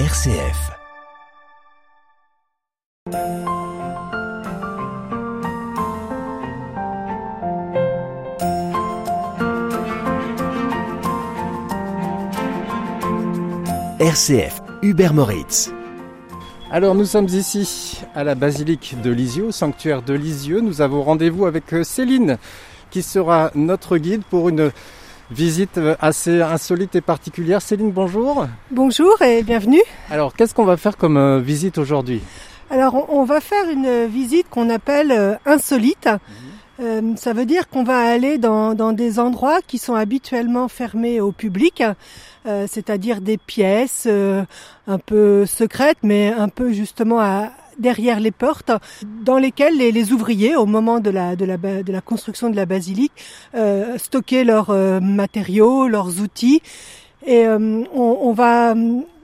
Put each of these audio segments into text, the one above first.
RCF. RCF, Hubert Moritz. Alors nous sommes ici à la basilique de Lisieux, au sanctuaire de Lisieux. Nous avons rendez-vous avec euh, Céline qui sera notre guide pour une visite euh, assez insolite et particulière. Céline, bonjour. Bonjour et bienvenue. Alors qu'est-ce qu'on va faire comme euh, visite aujourd'hui? Alors on va faire une visite qu'on appelle insolite. Euh, ça veut dire qu'on va aller dans, dans, des endroits qui sont habituellement fermés au public, euh, c'est-à-dire des pièces euh, un peu secrètes, mais un peu justement à, derrière les portes, dans lesquelles les, les, ouvriers, au moment de la, de la, de la construction de la basilique, stockaient leurs matériaux, leurs outils. Et on, on, va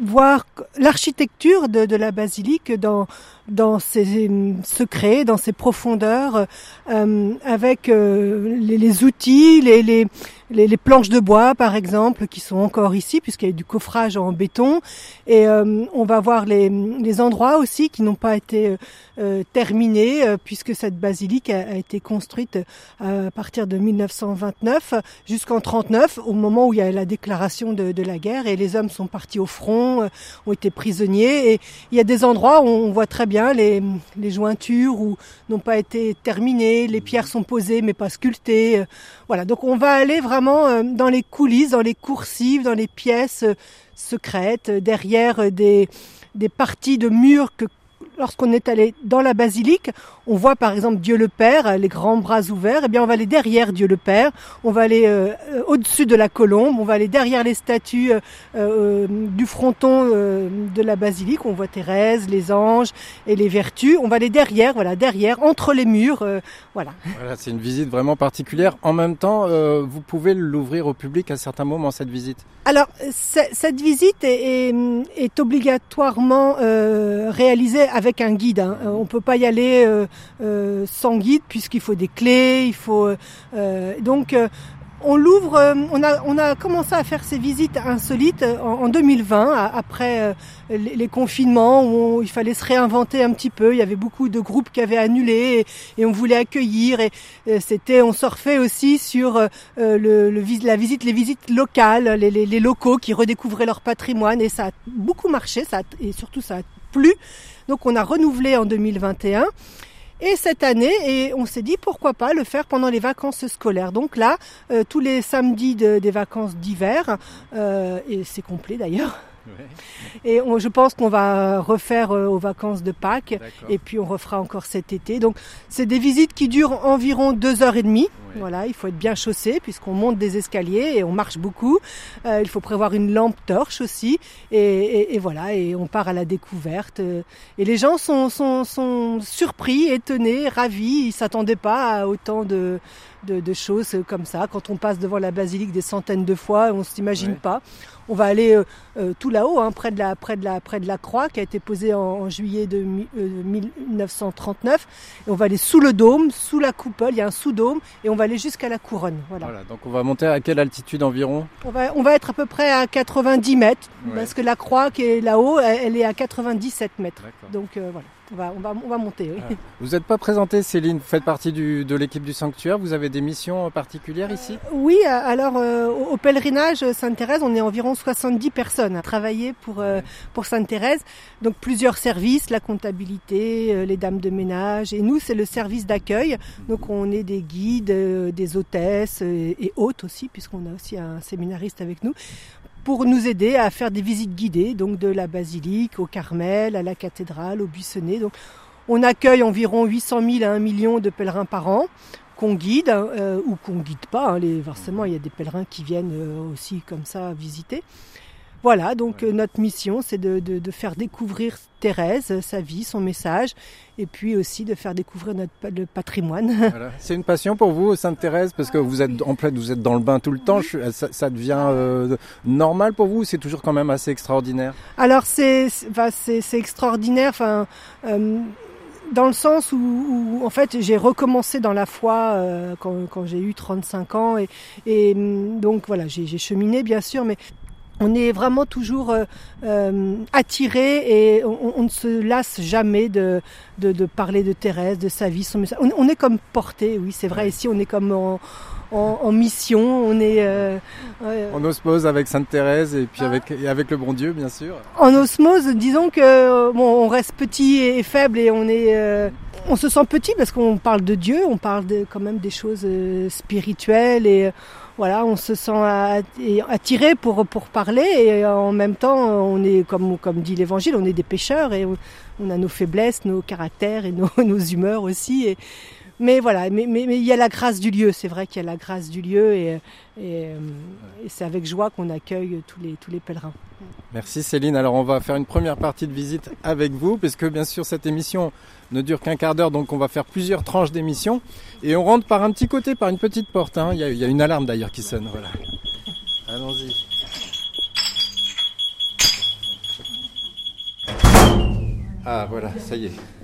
voir l'architecture de, de, la basilique dans dans ses secrets, dans ses profondeurs, euh, avec euh, les, les, outils, les, les, les, planches de bois par exemple qui sont encore ici puisqu'il y a du coffrage en béton. Et euh, on va voir les, les endroits aussi qui n'ont pas été euh, terminés euh, puisque cette basilique a, a, été construite à partir de 1929 jusqu'en 39 au moment où il y a la déclaration de, de, la guerre et les hommes sont partis au front, ont été prisonniers et il y a des endroits où on voit très bien les, jointures où n'ont pas été terminées, les pierres sont posées mais pas sculptées. Voilà, donc on va aller vraiment euh, dans les coulisses, dans les coursives, dans les pièces euh, secrètes, euh, derrière des parties de murs que lorsqu'on est allé dans la basilique, on voit par exemple Dieu le Père, les grands bras ouverts, et eh bien on va aller derrière Dieu le Père, on va aller euh, au-dessus de la colombe, on va aller derrière les statues euh, euh, du fronton de la basilique, on voit Thérèse, les anges et les vertus, on va aller derrière, voilà, derrière, entre les murs, voilà. Voilà, c'est une visite vraiment particulière. En même temps, vous pouvez l'ouvrir au public à certains moments cette visite. Alors cette visite est, est, est obligatoirement réalisée avec un guide. Hein. On peut pas y aller euh, euh, sans guide puisqu'il faut des clés, il faut euh, donc on l'ouvre, on a, on a commencé à faire ces visites insolites en, 2020, après les, confinements où il fallait se réinventer un petit peu. Il y avait beaucoup de groupes qui avaient annulé et, on voulait accueillir. Et, c'était, on surfait aussi sur le, la visite, les visites locales, les, les, locaux qui redécouvraient leur patrimoine et ça a beaucoup marché. Ça et surtout ça a plu. Donc on a renouvelé en 2021. Et cette année, et on s'est dit pourquoi pas le faire pendant les vacances scolaires. Donc là, euh, tous les samedis des vacances d'hiver, euh, et c'est complet d'ailleurs, et je pense qu'on va refaire euh, aux vacances de Pâques et puis on refera encore cet été. Donc c'est des visites qui durent environ deux heures et demie. Voilà, il faut être bien chaussé puisqu'on monte des escaliers et on marche beaucoup. Euh, il faut prévoir une lampe torche aussi et, voilà et on part à la découverte. Et les gens sont, sont, sont surpris, étonnés, ravis. Ils s'attendaient pas à autant de de, choses comme ça. Quand on passe devant la basilique des centaines de fois, on ne s'imagine pas. On va aller euh, euh, tout là-haut, hein, près, de la, près, de la, près de la croix qui a été posée en, juillet de 1939. Euh, et on va aller sous le dôme, sous la coupole, il y a un sous-dôme, et on va aller jusqu'à la couronne. Voilà. Donc on va monter à quelle altitude environ? On va, on va être à peu près à 90 mètres, parce que la croix qui est là-haut, elle, est à 97 mètres. Donc voilà on va, on va, on va monter. Oui. Ah. Vous n'êtes pas présentée, Céline. Vous faites partie du, de l'équipe du sanctuaire. Vous avez des missions particulières ici? Euh, Oui, alors euh, au pèlerinage Sainte-Thérèse, on est environ 70 personnes à travailler pour, euh, pour Sainte-Thérèse. Donc plusieurs services, la comptabilité, les dames de ménage. Et nous, c'est le service d'accueil. Donc on est des guides, des hôtesses et, et hôtes aussi, puisqu'on a aussi un séminariste avec nous pour nous aider à faire des visites guidées, donc de la basilique au Carmel, à la cathédrale, au Buissonnet. Donc, on accueille environ 800 000 à 1 million de pèlerins par an qu'on guide euh, ou qu'on guide pas. Hein. Les, forcément, il y a des pèlerins qui viennent euh, aussi comme ça visiter. Voilà, donc notre mission, c'est de, de, faire découvrir Thérèse, sa vie, son message, et puis aussi de faire découvrir notre le patrimoine. Voilà. C'est une passion pour vous, Sainte Thérèse, parce que vous êtes en plein, vous êtes dans le bain tout le temps. Ça, ça devient euh, normal pour vous C'est toujours quand même assez extraordinaire? Alors c'est c'est extraordinaire. Enfin. Euh, dans le sens où, où en fait j'ai recommencé dans la foi euh, quand, quand j'ai eu 35 ans et, et donc voilà j'ai cheminé bien sûr mais on est vraiment toujours euh, euh, attiré et on, ne se lasse jamais de, de, parler de Thérèse, de sa vie, son message. On, est comme porté, oui, c'est vrai. Ici, on est comme en, en, mission, on est euh, en osmose avec Sainte Thérèse et puis avec et avec le bon Dieu, bien sûr. En osmose, disons que bon, on reste petit et, faible et on est on se sent petit parce qu'on parle de Dieu, on parle de, quand même des choses spirituelles et voilà, on se sent attiré pour, pour parler et en même temps, on est, comme, comme dit l'évangile, on est des pécheurs et on, a nos faiblesses, nos caractères et nos, nos humeurs aussi. Et, mais voilà, mais, mais, il y a la grâce du lieu, c'est vrai qu'il y a la grâce du lieu et, et, c'est avec joie qu'on accueille tous les, tous les pèlerins. Merci Céline. Alors on va faire une première partie de visite avec vous, puisque bien sûr cette émission ne dure qu'un quart d'heure, donc on va faire plusieurs tranches d'émission. Et on rentre par un petit côté, par une petite porte. Hein. Il, y a, une alarme d'ailleurs qui sonne. Voilà. Allons-y. Ah voilà, ça y est.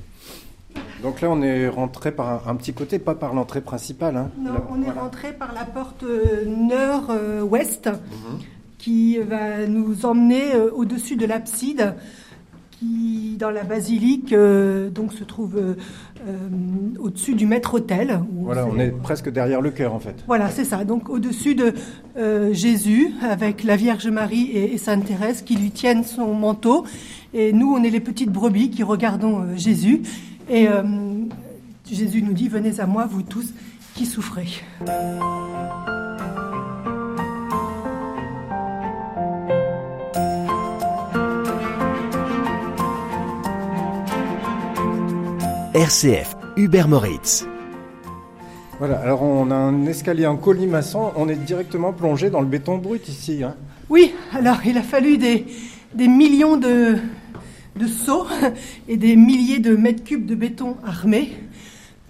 Donc là, on est rentré par un, petit côté, pas par l'entrée principale. Hein. Non, on est rentré par la porte euh, nord-ouest, mhm. qui va nous emmener euh, au-dessus de l'abside, qui, dans la basilique, euh, donc se trouve au-dessus du maître-autel. Voilà, on est presque derrière le cœur, en fait. Voilà, c'est ça. Donc au-dessus de Jésus, avec la Vierge Marie et, et Sainte Thérèse qui lui tiennent son manteau. Et nous, on est les petites brebis qui regardons Jésus. Et euh, Jésus nous dit, venez à moi, vous tous qui souffrez. RCF, Hubert Moritz. Voilà, alors on a un escalier en colimaçon, on est directement plongé dans le béton brut ici. Hein. Oui, alors il a fallu des, des millions de, de seaux et des milliers de mètres cubes de béton armé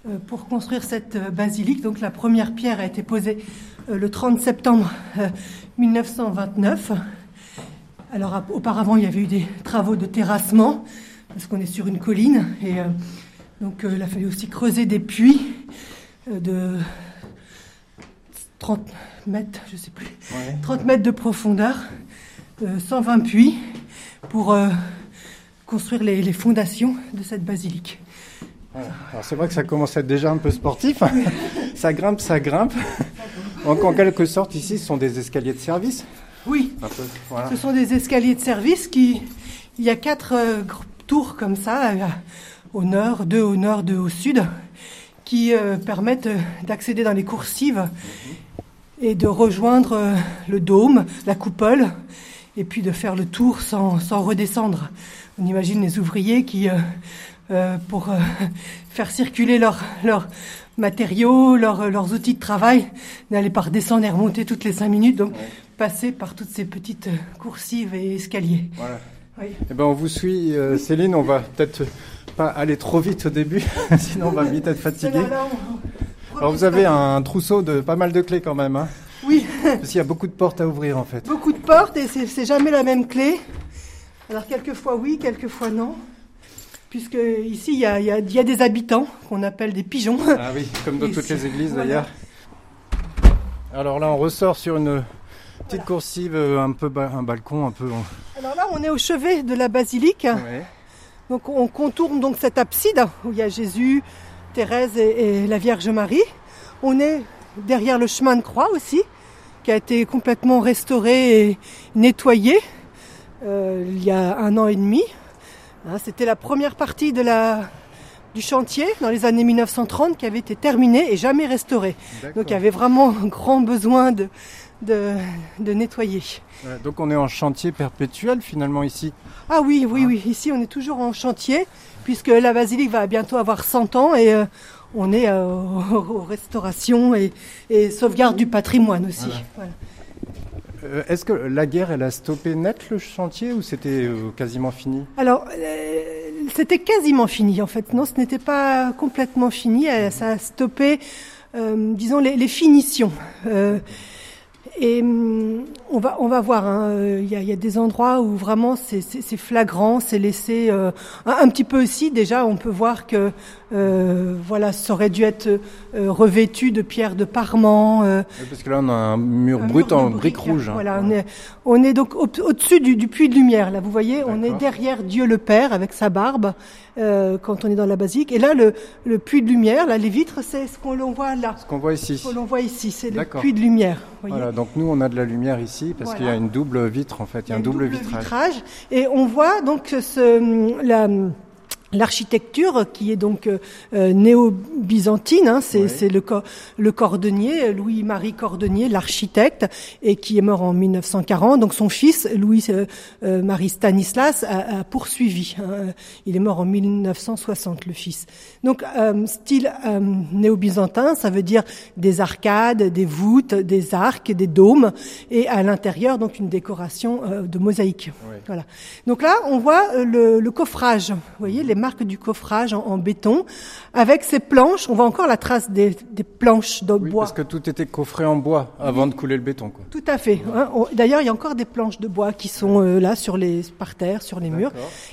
euh, pour construire cette euh, basilique. Donc la première pierre a été posée euh, le 30 septembre 1929. Alors auparavant, il y avait eu des travaux de terrassement parce qu'on est sur une colline et donc il a fallu aussi creuser des puits de 30 mètres, je sais plus, 30 mètres de profondeur, 120 puits pour construire les, fondations de cette basilique. Alors c'est vrai que ça commence à être déjà un peu sportif. ça grimpe, ça grimpe. Donc en quelque sorte, ici, ce sont des escaliers de service. Oui. Ce sont des escaliers de service qui. Il y a quatre euh, tours comme ça, euh, au nord, deux au nord, deux au sud, qui euh, permettent d'accéder dans les coursives et de rejoindre le dôme, la coupole, et puis de faire le tour sans, sans redescendre. On imagine les ouvriers qui, euh, euh, pour euh, faire circuler leurs leur matériaux, leurs outils de travail, n'allaient pas redescendre et remonter toutes les cinq minutes, donc passer par toutes ces petites coursives et escaliers. Voilà. Oui. Eh ben on vous suit, Céline. On va peut-être pas aller trop vite au début, sinon on va vite être fatigué. Alors vous avez un trousseau de pas mal de clés quand même. Hein. Parce qu'il y a beaucoup de portes à ouvrir en fait. Beaucoup de portes et c'est jamais la même clé. Alors quelquefois oui, quelquefois non. Puisque ici, il y a, des habitants qu'on appelle des pigeons. Ah oui, comme dans toutes les églises d'ailleurs. Alors là, on ressort sur une petite coursive, euh, un peu un balcon, un peu. Alors là, on est au chevet de la basilique. Donc on contourne donc cette abside où il y a Jésus, Thérèse et la Vierge Marie. On est derrière le chemin de croix aussi, qui a été complètement restauré et nettoyé euh, il y a un an et demi. Hein, c'était la première partie de la, du chantier dans les années 1930 qui avait été terminée et jamais restaurée. Donc il y avait vraiment un grand besoin de, de, de nettoyer. donc on est en chantier perpétuel finalement ici? Ah oui, oui, ah. oui. Ici on est toujours en chantier puisque la basilique va bientôt avoir 100 ans et euh, on est euh, aux, restaurations et, et, sauvegarde du patrimoine aussi. Euh, est-ce que la guerre, elle a stoppé net le chantier ou c'était quasiment fini? Alors, c'était quasiment fini en fait. Non, ce n'était pas complètement fini. Ça a stoppé, disons, les, les finitions. et hum, on va, on va voir. hein, euh, Il y, a, il y a des endroits où vraiment c'est flagrant, c'est laissé euh, un, un petit peu aussi. Déjà, on peut voir que euh, voilà, ça aurait dû être euh, revêtu de pierres de parement. euh, Oui, Parce que là, on a un mur un brut mur en briques rouges. hein. Voilà, on est, on est donc au- au-dessus du, du puits de lumière. Là, vous voyez, on est derrière Dieu le Père avec sa barbe euh, quand on est dans la basilique. Et là, le, le puits de lumière, là, les vitres, c'est ce qu'on voit là. Ce qu'on voit ici. Ce que l'on voit ici, c'est le puits de lumière. voyez. Voilà, donc nous, on a de la lumière ici parce Voilà. qu'il y a une double vitre, en fait. Il y a un double, vitrage. Et on voit donc ce, la, L'architecture qui est donc euh, euh, néo-byzantine, hein, c'est Ouais. le, co- le cordonnier, Louis-Marie Cordonnier, l'architecte, et qui est mort en 1940. Donc son fils, Louis-Marie Stanislas, a, a poursuivi. hein. Il est mort en 1960, le fils. Donc euh, style euh, néo-byzantin, ça veut dire des arcades, des voûtes, des arcs, des dômes, et à l'intérieur donc une décoration euh, de mosaïque. Ouais. Voilà. Donc là, on voit euh, le, le coffrage. Vous voyez les marques du coffrage en, en béton, avec ces planches. On voit encore la trace des, des planches de Oui, bois. parce que tout était coffré en bois avant de couler le béton. Quoi. Tout à fait. hein. On- D'ailleurs, il y a encore des planches de bois qui sont euh, là sur les par terre, sur les murs.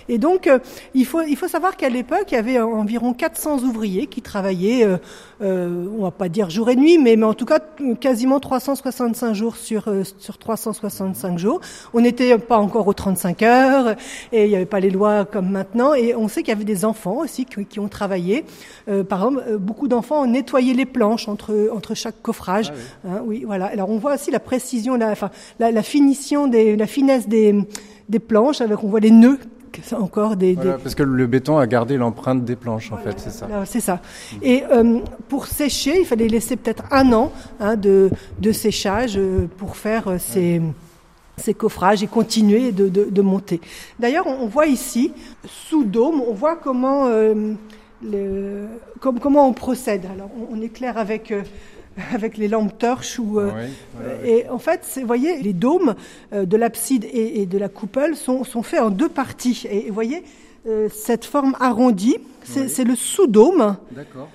Et donc, euh, il faut il faut savoir qu'à l'époque, il y avait environ 400 ouvriers qui travaillaient. Euh, euh, on va pas dire jour et nuit, mais mais en tout cas quasiment 365 jours sur sur 365 jours. On n'était pas encore aux 35 heures et il n'y avait pas les lois comme maintenant. Et on sait qu'il y avait des enfants aussi qui, qui ont travaillé. Euh, par exemple, euh, beaucoup d'enfants ont nettoyé les planches entre entre chaque coffrage. Hein, oui, voilà. Alors on voit aussi la précision, la, enfin, la, la finition des, la finesse des, des planches, avec on voit les nœuds, encore des, Voilà, des- parce que le béton a gardé l'empreinte des planches, en fait, c'est ça. C'est ça. Et euh, pour sécher, il fallait laisser peut-être un an hein, de, de séchage pour faire ces, ces coffrages et continuer de, de, de monter. D'ailleurs, on, voit ici, sous dôme, on voit comment, euh, le, comme, comment on procède. Alors, on, on éclaire avec, euh, avec les lampes torches ou... euh, Oui, voilà, oui. et en fait, vous voyez, les dômes de l'abside et, et de la coupole sont, sont faits en deux parties. Et vous voyez, cette forme arrondie, c'est Oui. c'est le sous-dôme. D'accord.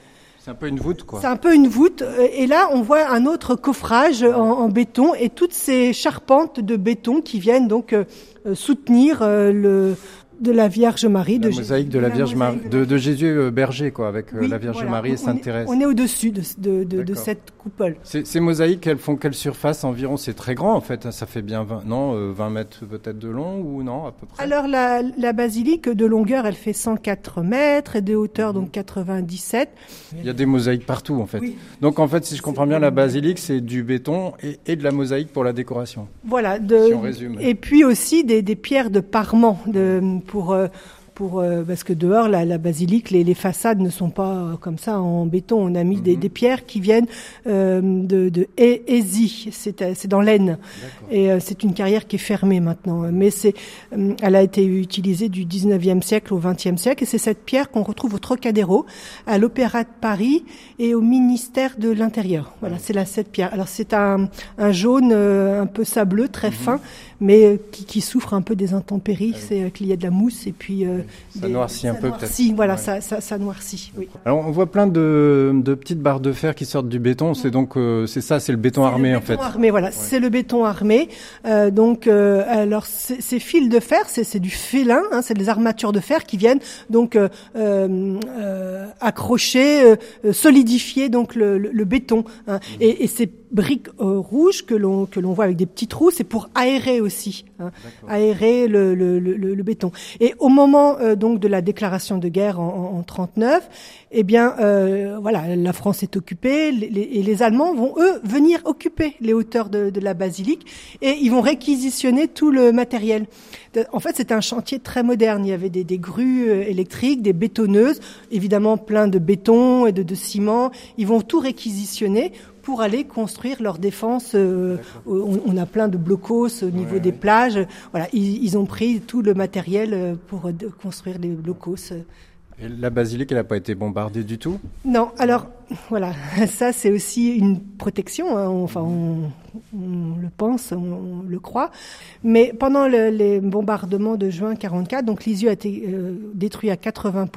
C'est un peu une voûte, quoi. C'est un peu une voûte. euh, Et là, on voit un autre coffrage en, en béton et toutes ces charpentes de béton qui viennent donc euh, euh, soutenir euh, le de la Vierge Marie. La de mosaïque de la Vierge Marie, de, de Jésus euh, berger, quoi, avec euh, Oui, la Vierge voilà. Marie et Sainte Thérèse. On est, au-dessus de, de, cette coupole. Ces, mosaïques, elles font quelle surface environ? C'est très grand, en fait. hein, Ça fait bien 20, non, euh, 20 mètres peut-être de long ou non, à peu près? Alors la, la basilique de longueur, elle fait 104 mètres et de hauteur donc 97. Il y a des mosaïques partout, en fait. Oui. Donc, en fait, si je comprends bien, la basilique, c'est du béton et, et de la mosaïque pour la décoration. Voilà. De, Si on résume. Et puis aussi des, des pierres de parement de, pour euh, pour euh, parce que dehors la, la basilique les, les façades ne sont pas euh, comme ça en béton. On a mis des, Mhm. des pierres qui viennent euh, de de Ésie c'est c'est dans l'Aisne. Et euh, c'est une carrière qui est fermée maintenant. Mais c'est euh, elle a été utilisée du 19e siècle au 20e siècle. Et c'est cette pierre qu'on retrouve au Trocadéro à l'Opéra de Paris et au ministère de l'Intérieur. Voilà c'est la cette pierre. Alors c'est un un jaune un peu sableux très fin mais euh, qui, qui souffre un peu des intempéries c'est euh, qu'il y a de la mousse et puis euh, Ça des- noircit un ça peu, noircit, peut-être. voilà Ouais. ça, ça ça noircit oui Alors, on voit plein de, de petites barres de fer qui sortent du béton. C'est donc, euh, c'est ça, c'est le béton C'est armé, le en fait. béton armé, voilà, c'est le béton armé. Euh, donc, euh, alors ces fils de fer, c'est c'est du félin, hein, c'est des armatures de fer qui viennent donc euh, euh, euh, accrocher, solidifier donc le, le- le béton. hein. Et, et ces briques euh, rouges que l'on que l'on voit avec des petits trous, c'est pour aérer aussi, hein, aérer le, le, le, le- béton. Et au moment euh, donc de la déclaration de guerre en, en, en 39, eh bien euh, voilà, la France est occupée les- les- et les Allemands vont eux venir occuper les hauteurs de, de la basilique et ils vont réquisitionner tout le matériel. En fait, c'était un chantier très moderne. Il y avait des, des grues euh, électriques, des bétonneuses, évidemment plein de béton et de, de ciment. Ils vont tout réquisitionner pour aller construire leur défense. euh, on, on a plein de blocos au niveau Ouais, des ouais. plages. Voilà, ils, ils ont pris tout le matériel euh, pour euh, de- construire les blocos. Et la basilique, elle n'a pas été bombardée du tout? Non, alors voilà, ça c'est aussi une protection. hein, on- Enfin, on, on le pense, on, on le croit. Mais pendant le- les bombardements de juin 44, donc Lisieux a été euh, détruit à 80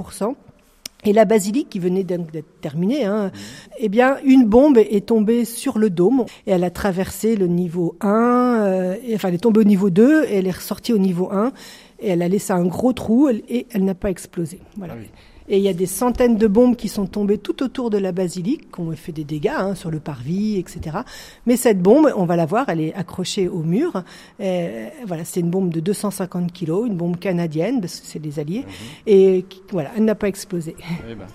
Et la basilique qui venait d'être terminée, hein, eh bien, une bombe est tombée sur le dôme et elle a traversé le niveau 1, euh, enfin, elle est tombée au niveau 2 et elle est ressortie au niveau 1 et elle a laissé un gros trou et elle n'a pas explosé. Voilà. Ah. Et il y a des centaines de bombes qui sont tombées tout autour de la basilique, qui ont fait des dégâts hein, sur le parvis, etc. Mais cette bombe, on va la voir, elle est accrochée au mur. Euh, voilà, c'est une bombe de 250 kilos, une bombe canadienne, parce que c'est des alliés. Et qui- voilà, elle n'a pas explosé. Eh ben,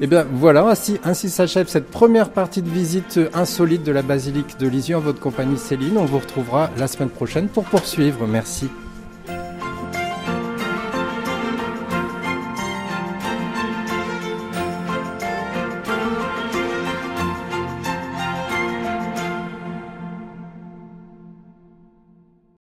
eh bien, voilà, ainsi, ainsi s'achève cette première partie de visite insolite de la basilique de Lisieux en votre compagnie Céline. On vous retrouvera la semaine prochaine pour poursuivre. Merci.